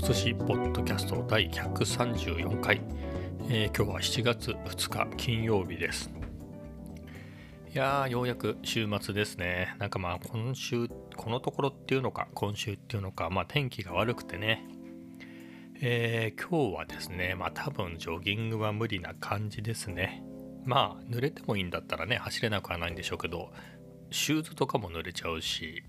と寿司ポッドキャスト第134回、えー、今日は7月2日金曜日です。いやーようやく週末ですね。なんかまあ今週このところっていうのか今週っていうのかまあ天気が悪くてね。えー、今日はですねまあ多分ジョギングは無理な感じですね。まあ濡れてもいいんだったらね走れなくはないんでしょうけどシューズとかも濡れちゃうし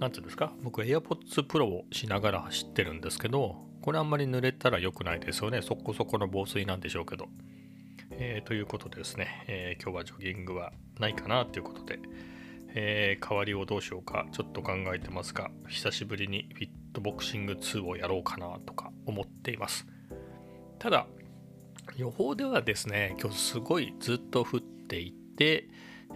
何て言うんですか？僕 AirPods Pro をしながら走ってるんですけどこれあんまり濡れたら良くないですよね。そこそこの防水なんでしょうけど、えー、ということでですね、えー、今日はジョギングはないかなということで、えー、代わりをどうしようかちょっと考えてますが久しぶりにフィットボクシング2をやろうかなとか思っています。ただ予報ではですね今日すごいずっと降っていて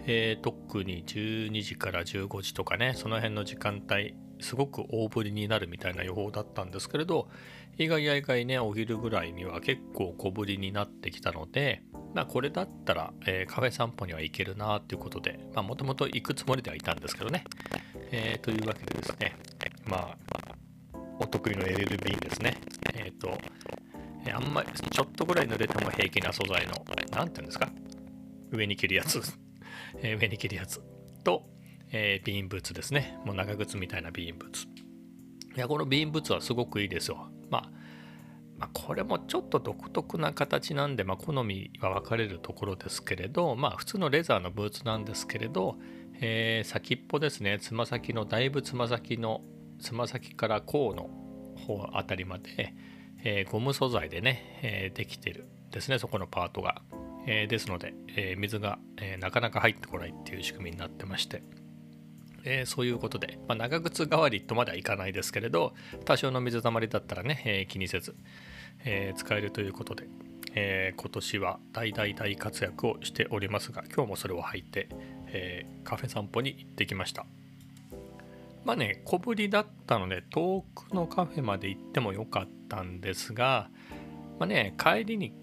えー、特に12時から15時とかねその辺の時間帯すごく大降りになるみたいな予報だったんですけれど意外や意外ねお昼ぐらいには結構小降りになってきたのでまあこれだったら、えー、カフェ散歩には行けるなということでまあもともと行くつもりではいたんですけどね、えー、というわけでですねまあお得意の LLB ですね。えっ、とあんまりちょっとぐらい濡れても平気な素材の何て言うんですか上に着るやつ。えー、上に着るやつと、えー、ビーンブーツですね。もう長靴みたいなビーンブーツ。いや、このビーンブーツはすごくいいですよ。まあ、まあ、これもちょっと独特な形なんで、まあ、好みは分かれるところですけれど、まあ、普通のレザーのブーツなんですけれど、えー、先っぽですね、つま先の、だいぶつま先の、つま先から甲の方あたりまで、えー、ゴム素材でね、えー、できてるですね、そこのパートが。えー、ですので、えー、水が、えー、なかなか入ってこないっていう仕組みになってまして、えそういうことで、まあ、長靴代わりとまではいかないですけれど多少の水たまりだったらね、え気にせず、え使えるということで、え今年は大大大活躍をしておりますが今日もそれを履いて、えカフェ散歩に行ってきました。まあね小ぶりだったので遠くのカフェまで行ってもよかったんですがまあね帰りに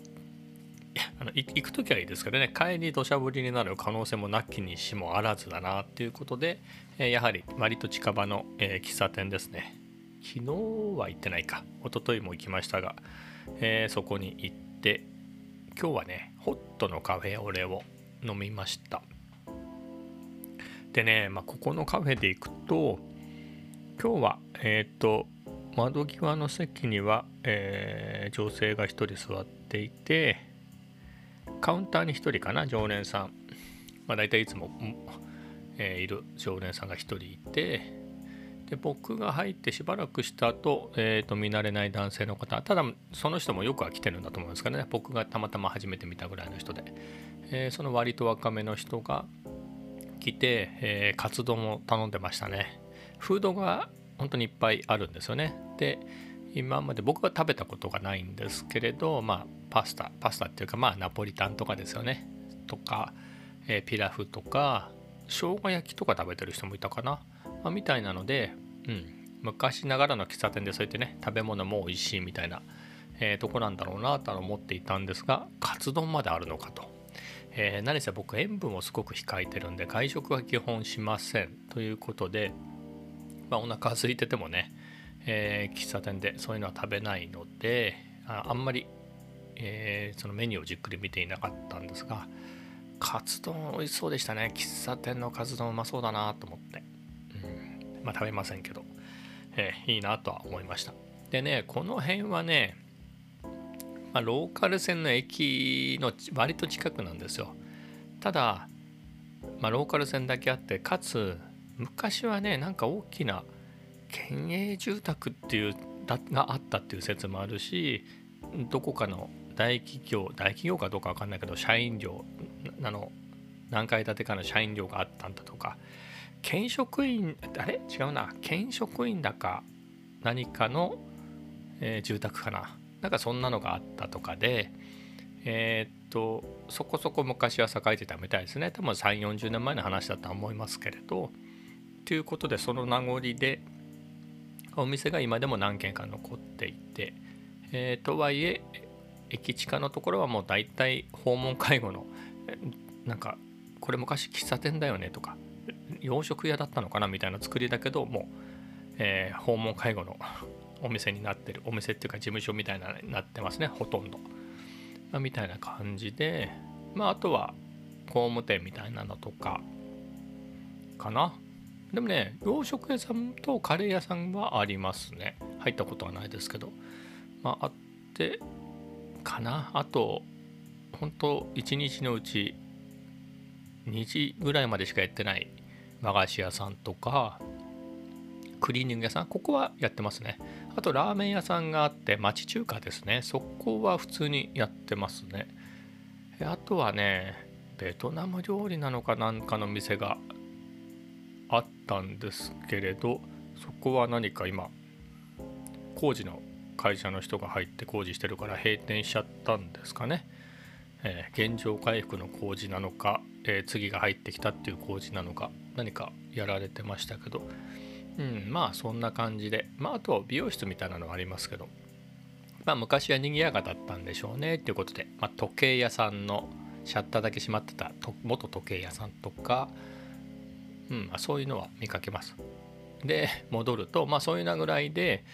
あの行く時はいいですけどね帰り土砂降りになる可能性もなきにしもあらずだなっていうことで、え、やはり割と近場の、え、喫茶店ですね。昨日は行ってないか。一昨日も行きましたが、えー、そこに行って今日はねホットのカフェオレを飲みました。でね、まあ、ここのカフェで行くと今日はえっ、と窓際の席には、え女性が1人座っていてカウンターに1人かな常連さん、まあ、大体いつも、えー、いる常連さんが1人いてで僕が入ってしばらくした後、えーと、見慣れない男性の方ただその人もよくは来てるんだと思うんですかね僕がたまたま初めて見たぐらいの人で、えー、その割と若めの人が来て、えー、カツ丼を頼んでましたね。フードが本当にいっぱいあるんですよね。で今まで僕は食べたことがないんですけれどまあパスタパスタっていうかまあナポリタンとかですよね。とか、え、ピラフとか生姜焼きとか食べてる人もいたかな、まあ、みたいなので、うん、昔ながらの喫茶店でそうやってね食べ物も美味しいみたいな、えー、とこなんだろうなと思っていたんですがカツ丼まであるのかと。えー、何せ僕塩分をすごく控えてるんで外食は基本しません。ということで、まあ、お腹空いててもね、えー、喫茶店でそういうのは食べないのでああんまりえー、そのメニューをじっくり見ていなかったんですがカツ丼美味しそうでしたね。喫茶店のカツ丼うまそうだなと思って、うん、まあ食べませんけど、えー、いいなとは思いました。でねこの辺はね、まあ、ローカル線の駅の割と近くなんですよ。ただ、まあ、ローカル線だけあってかつ昔はねなんか大きな県営住宅っていうがあったっていう説もあるしどこかの大企業大企業かどうか分かんないけど社員寮あの何階建てかの社員寮があったんだとか県職員あれ？違うな。県職員だか何かの、えー、住宅かな。なんかそんなのがあったとかでえー、っとそこそこ昔は栄えてたみたいですね。多分3 4 0年前の話だとは思いますけれどということでその名残でお店が今でも何軒か残っていて、えー、とはいえ駅地下のところはもう大体訪問介護のなんかこれ昔喫茶店だよねとか洋食屋だったのかなみたいな作りだけどもう、えー、訪問介護の お店になってるお店っていうか事務所みたいなになってますねほとんど、まあ、みたいな感じでまああとは工務店みたいなのとかかな。でもね洋食屋さんとカレー屋さんはありますね。入ったことはないですけど。まああってかな。あと本当1日のうち2時ぐらいまでしかやってない和菓子屋さんとかクリーニング屋さんここはやってますね。あとラーメン屋さんがあって町中華ですね。そこは普通にやってますね。あとはねベトナム料理なのかなんかの店があったんですけれどそこは何か今工事の会社の人が入って工事してるから閉店しちゃったんですかね、えー、現状回復の工事なのか、えー、次が入ってきたっていう工事なのか何かやられてましたけど。うんまあそんな感じで。まああと美容室みたいなのがありますけど。まあ昔は賑やかだったんでしょうねっていうことで、まあ、時計屋さんのシャッターだけ閉まってた元時計屋さんとか、うん、そういうのは見かけます。で戻るとまあそういうなぐらいで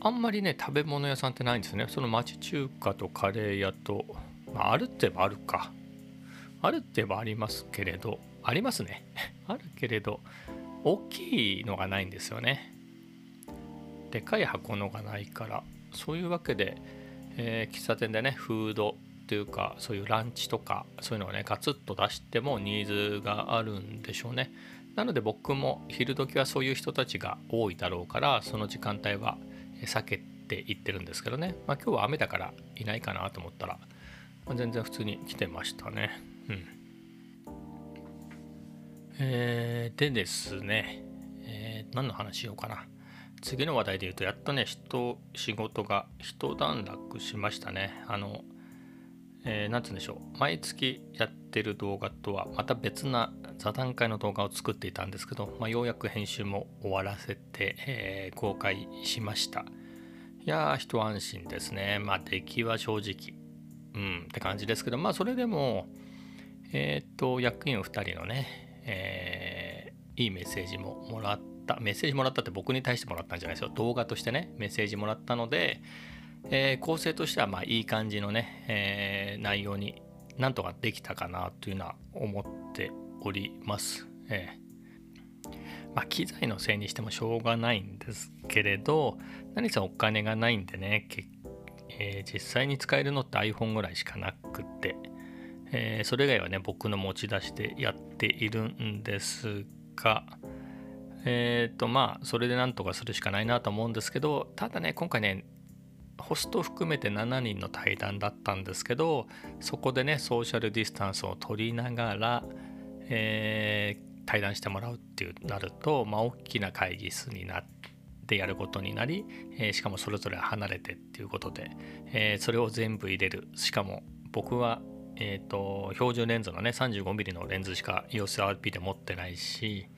あんまりね食べ物屋さんってないんですね。その町中華とカレー屋と、まあ、あるって言えばあるか。あるって言えばありますけれどありますね。あるけれど大きいのがないんですよね。でかい箱のがないからそういうわけで、えー、喫茶店でねフードっていうかそういうランチとかそういうのをねガツッと出してもニーズがあるんでしょうね。なので僕も昼時はそういう人たちが多いだろうからその時間帯は避けていってるんですけどね、まあ、今日は雨だからいないかなと思ったら、まあ、全然普通に来てましたね。うん。えー、でですね、えー、何の話しようかな。次の話題で言うとやっとね人仕事が一段落しましたね。あのえー、て言うんでしょう。毎月やってる動画とはまた別な座談会の動画を作っていたんですけど、まあ、ようやく編集も終わらせて、えー、公開しました。いやー一安心ですね。まあ出来は正直。うんって感じですけどまあそれでもえっ、と役員2人のね、えー、いいメッセージももらった。メッセージもらったって僕に対してもらったんじゃないですよ。動画としてねメッセージもらったのでえー、構成としてはまあいい感じのね、えー、内容になんとかできたかなというのは思っております。えー、まあ、機材のせいにしてもしょうがないんですけれど何せお金がないんでね、え、実際に使えるのって iPhone ぐらいしかなくて、え、それ以外はね僕の持ち出しでやっているんですがえっ、とまあそれでなんとかするしかないなと思うんですけどただね今回ねホスト含めて7人の対談だったんですけどそこでねソーシャルディスタンスを取りながら、えー、対談してもらうっていうなると、まあ、大きな会議室になってやることになり、えー、しかもそれぞれ離れてっていうことで、えー、それを全部入れる。しかも僕は、えーと、標準レンズのね 35mm のレンズしか EOSRP で持ってないし、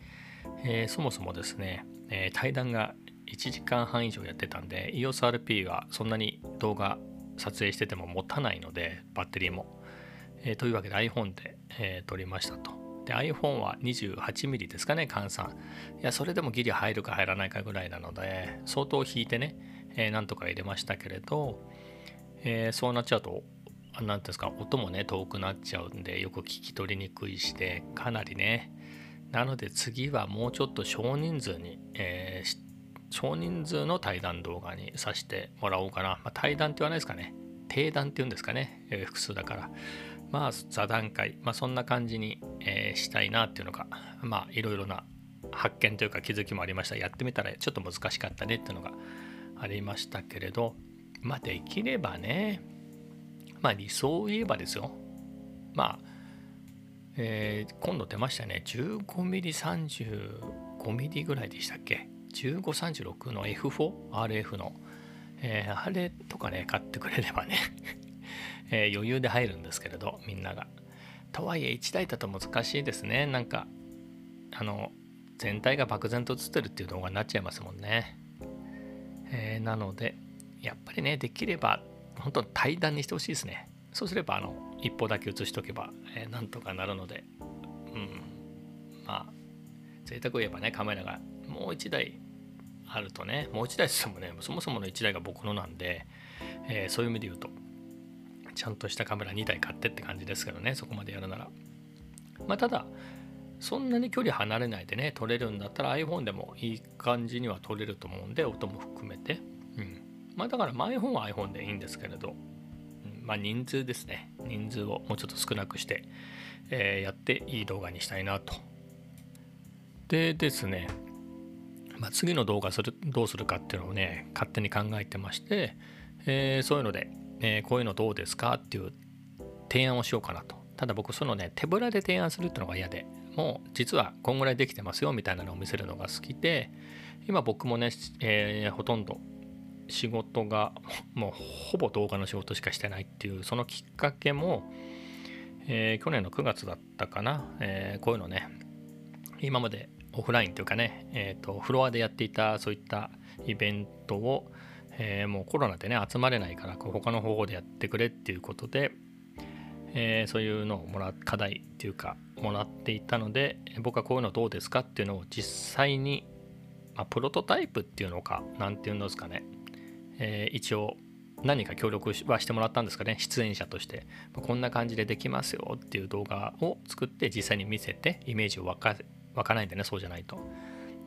えそもそもですね、え対談が1時間半以上やってたんで EOSRP はそんなに動画撮影してても持たないのでバッテリーも、えー、というわけで iPhone で、えー、撮りましたと。で iPhone は 28mm ですかね換算。いやそれでもギリ入るか入らないかぐらいなので相当引いてね、えー、なんとか入れましたけれど、えー、そうなっちゃうと何ですか音もね遠くなっちゃうんでよく聞き取りにくいしてかなりね。なので次はもうちょっと少人数に、えー、少人数の対談動画にさせてもらおうかな。まあ、対談って言わないですかね。定談って言うんですかね。えー、複数だから。まあ座談会、まあ、そんな感じに、えー、したいなっていうのが、まあいろいろな発見というか気づきもありました。やってみたらちょっと難しかったねっていうのがありましたけれど、まあできればね、まあ理想を言えばですよ。まあ、えー、今度出ましたね。15mm、35mm ぐらいでしたっけ？1536の F4RF の、えー、あれとかね買ってくれればね えー、余裕で入るんですけれどみんなが。とはいえ1台だと難しいですね。なんかあの全体が漠然と映ってるっていう動画になっちゃいますもんね、えー、なのでやっぱりねできれば本当対談にしてほしいですね。そうすればあの一歩だけ映しとけば、えー、なんとかなるので。うん。まあ贅沢を言えばねカメラがもう1台あるとねもう1台してもねそもそもの1台が僕のなんで、えー、そういう意味で言うとちゃんとしたカメラ2台買ってって感じですけどねそこまでやるなら。まあただそんなに距離離れないでね撮れるんだったら iPhone でもいい感じには撮れると思うんで音も含めて。うん。まあだから iPhone は iPhone でいいんですけれど、うん、まあ人数ですね。人数をもうちょっと少なくして、えー、やっていい動画にしたいなと。でですねまあ、次の動画するどうするかっていうのをね勝手に考えてまして、えー、そういうので、えー、こういうのどうですかっていう提案をしようかなと。ただ僕そのね手ぶらで提案するっていうのが嫌でもう実はこんぐらいできてますよみたいなのを見せるのが好きで今僕もね、えー、ほとんど仕事がもうほぼ動画の仕事しかしてないっていうそのきっかけも、えー、去年の9月だったかな、えー、こういうのね今までオフラインというかね、えーと、フロアでやっていたそういったイベントを、えー、もうコロナでね集まれないから他の方法でやってくれっていうことで、えー、そういうのをもらう課題っていうかもらっていたので僕はこういうのどうですかっていうのを実際に、まあ、プロトタイプっていうのか何て言うんですかね、えー、一応何か協力はしてもらったんですかね出演者として。こんな感じでできますよっていう動画を作って実際に見せてイメージを沸か湧かないんでねそうじゃないと。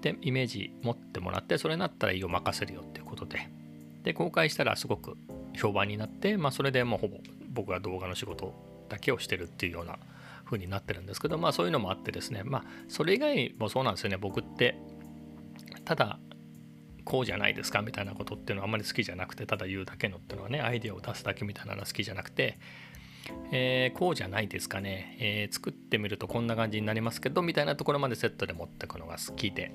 でイメージ持ってもらってそれになったらいいよ任せるよっていうことで。で公開したらすごく評判になって、まあ、それでもうほぼ僕が動画の仕事だけをしてるっていうような風になってるんですけどまあそういうのもあってですね。まあそれ以外もそうなんですよね。僕ってただこうじゃないですかみたいなことっていうのはあんまり好きじゃなくてただ言うだけのっていうのはねアイデアを出すだけみたいなのは好きじゃなくてえー、こうじゃないですかね、えー、作ってみるとこんな感じになりますけどみたいなところまでセットで持ってくのが好きで、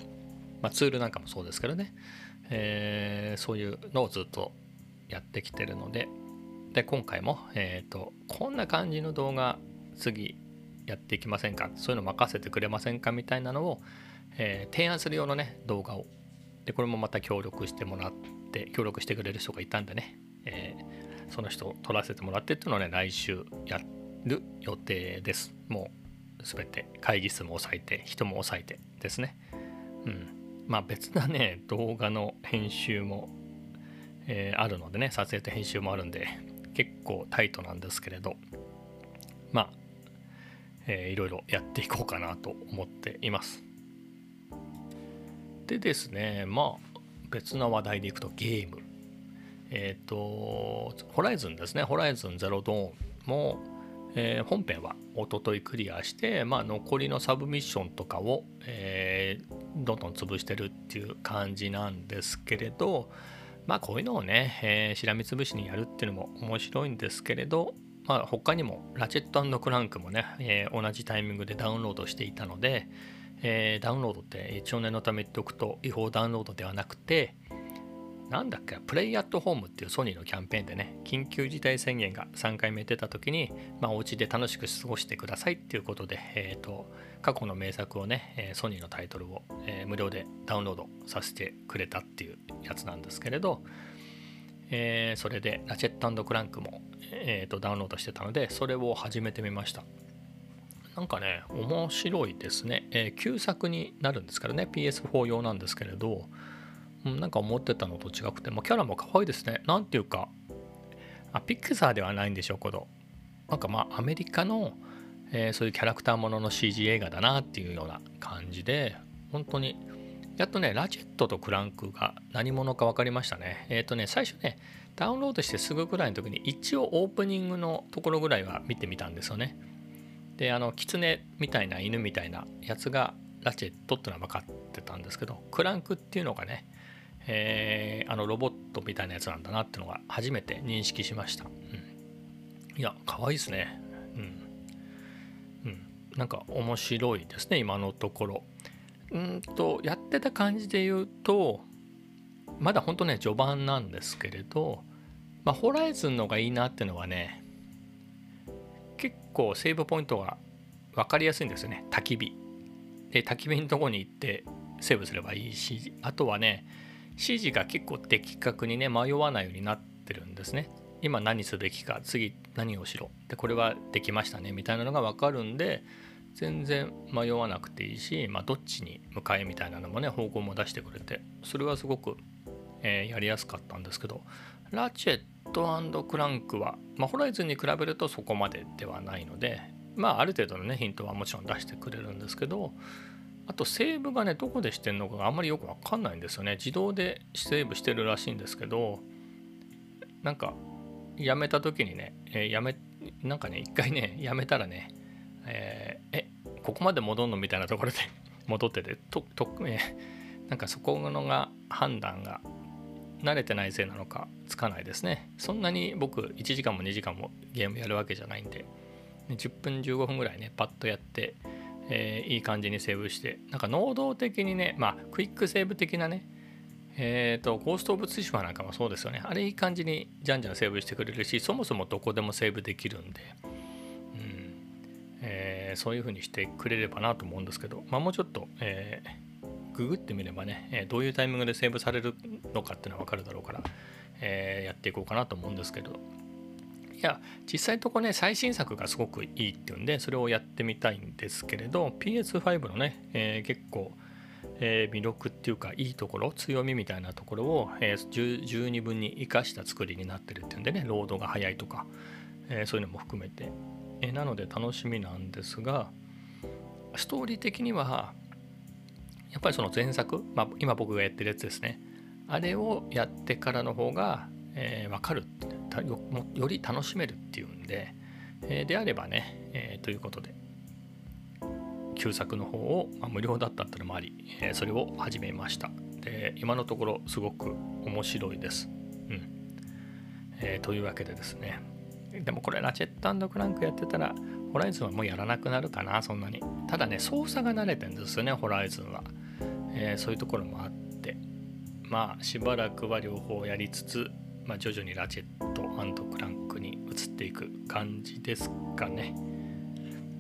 まあ、ツールなんかもそうですけどね、えー、そういうのをずっとやってきてるので。で今回も、えーと、こんな感じの動画次やっていきませんか？そういうの任せてくれませんか？みたいなのを、え提案するようなね動画を。でこれもまた協力してもらって協力してくれる人がいたんでね、えその人を撮らせてもらってっていうのをね来週やる予定です。もう全て会議室も押さえて人も押さえてですね。うん。まあ別なね動画の編集も、えー、あるのでね撮影と編集もあるんで結構タイトなんですけれどまあ、えー、いろいろやっていこうかなと思っています。でですねまあ別な話題でいくとゲーム。えっ、ー、と、ホライズンですね、ホライズンゼロドーンも、えー、本編はおとといクリアして、まあ、残りのサブミッションとかを、えー、どんどん潰してるっていう感じなんですけれど、まあこういうのをね、えー、しらみつぶしにやるっていうのも面白いんですけれど、まあ、他にもラチェットクランクもね、えー、同じタイミングでダウンロードしていたので、えー、ダウンロードって一応念のため言っておくと違法ダウンロードではなくて、なんだっけ、プレイアットホームっていうソニーのキャンペーンでね、緊急事態宣言が3回目出た時に、まあ、お家で楽しく過ごしてくださいっていうことで、えーと、過去の名作をね、ソニーのタイトルを、え、無料でダウンロードさせてくれたっていうやつなんですけれど、えー、それでラチェットクランクも、えーと、ダウンロードしてたので、それを始めてみました。なんかね、面白いですね。えー、旧作になるんですからね、PS4 用なんですけれど、なんか思ってたのと違くて、まあ、キャラも可愛いですね。なんていうか、あピクサーではないんでしょうけど、なんかまあアメリカの、えー、そういうキャラクターものの CG 映画だなっていうような感じで、本当に、やっとね、ラチェットとクランクが何者か分かりましたね。えっ、ー、とね、最初ね、ダウンロードしてすぐぐらいの時に一応オープニングのところぐらいは見てみたんですよね。で、あの、キツネみたいな犬みたいなやつがラチェットっていうのは分かってたんですけど、クランクっていうのがね、えー、あのロボットみたいなやつなんだなってのが初めて認識しました。うん、いや、可愛いですね。うん。うん。なんか面白いですね、今のところ。うんと、やってた感じで言うと、まだ本当ね、序盤なんですけれど、まあ、ホライズンのがいいなっていうのはね、結構セーブポイントが分かりやすいんですよね、焚き火。で、焚き火のとこに行ってセーブすればいいし、あとはね、指示が結構的確にね迷わないようになってるんですね。今何すべきか次何をしろでこれはできましたねみたいなのが分かるんで全然迷わなくていいし、まあ、どっちに向かえみたいなのもね方向も出してくれてそれはすごく、えー、やりやすかったんですけどラチェットクランクは、まあ、ホライズンに比べるとそこまでではないのでまあある程度のねヒントはもちろん出してくれるんですけどあとセーブがねどこでしてんのかがあんまりよくわかんないんですよね。自動でセーブしてるらしいんですけどなんかやめた時にね、えー、やめなんかね一回ね やめたらねえー、えここまで戻るのみたいなところで 戻っててとと、えー、なんかそこのが判断が慣れてないせいなのかつかないですね。そんなに僕1時間も2時間もゲームやるわけじゃないんで10分15分ぐらいねパッとやって、えー、いい感じにセーブしてなんか能動的にねまあクイックセーブ的なねえっ、ー、とゴースト・オブ・ツシファーなんかもそうですよね。あれいい感じにじゃんじゃんセーブしてくれるしそもそもどこでもセーブできるんで。えー、そういう風にしてくれればなと思うんですけど、まあ、もうちょっと、え、ググってみればね、えどういうタイミングでセーブされるのかっていうのは分かるだろうから、えー、やっていこうかなと思うんですけど。いや実際のとこね最新作がすごくいいっていうんでそれをやってみたいんですけれど PS5 のね、え結構えー、魅力っていうかいいところ強みみたいなところを、えー、十二分に生かした作りになってるっていうんでねロードが速いとか、えー、そういうのも含めて、えなので楽しみなんですがストーリー的にはやっぱりその前作、まあ、今僕がやってるやつですね。あれをやってからの方が、えー、分かるよより楽しめるっていうんで、えー、であればね、えー、ということで旧作の方を、まあ、無料だったっていうのもあり、えー、それを始めました。で今のところすごく面白いです。うん。え、というわけでですね。でもこれラチェットクランクやってたらホライズンはもうやらなくなるかなそんなに。ただね操作が慣れてんですよねホライズンは、え、そういうところもあって。まあしばらくは両方やりつつ、まあ、徐々にラチェットクランクに移っていく感じですかね。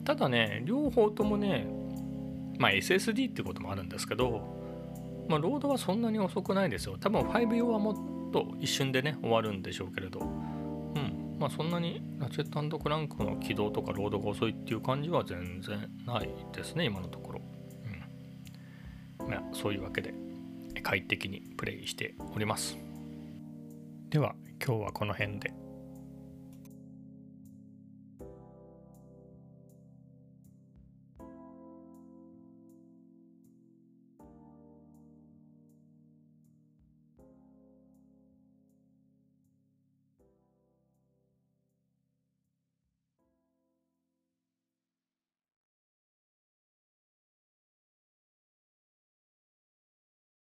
ただね両方ともねまあ SSD ってこともあるんですけどまあロードはそんなに遅くないですよ。多分5用はもっと一瞬でね終わるんでしょうけれど。うん。まあそんなにラチェットクランクの起動とかロードが遅いっていう感じは全然ないですね今のところ、うん。まあ、そういうわけで快適にプレイしております。では今日はこの辺で。